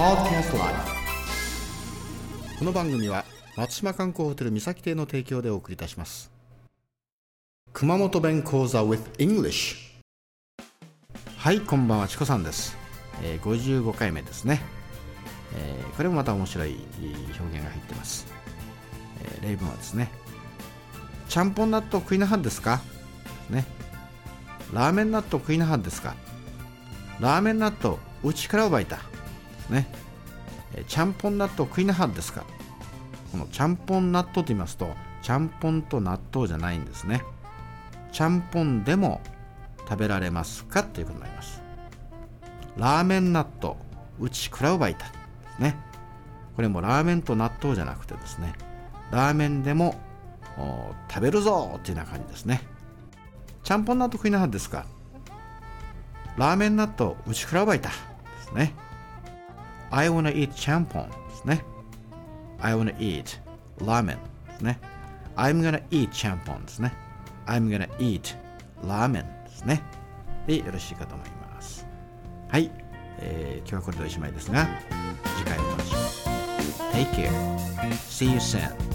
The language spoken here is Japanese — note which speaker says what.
Speaker 1: Podcast Live この番組は松島観光ホテル三崎邸の提供でお送りいたします。熊本弁講座 with English はいこんばんはチコさんです、えー、55回目ですね、えーこれもまた面白い表現が入ってます、えー例文はですね。ちゃんぽん納豆食いなはんですか？ね。ラーメン納豆食いなはんですか？ラーメン納豆うちから奪いた。ね。ちゃんぽん納豆食いなはんですか？このちゃんぽん納豆と言いますとちゃんぽんと納豆じゃないんですね。ちゃんぽんでも食べられますか？ということになります。ラーメン納豆うちくらうばいたですね。これもラーメンと納豆じゃなくてですね。ラーメンでも食べるぞっていうような感じですね。ちゃんぽん納豆食いなはんですか？ラーメン納豆うちくらうばいたですね。I wanna eat ちゃんぽんですね。I wanna eat ラーメンですね。I'm gonna eat ちゃんぽんですね。I'm gonna eat ラーメンですね。でよろしいかと思います。はい、えー今日はこれでおしまいですが次回お楽しみに。Take care. See you soon.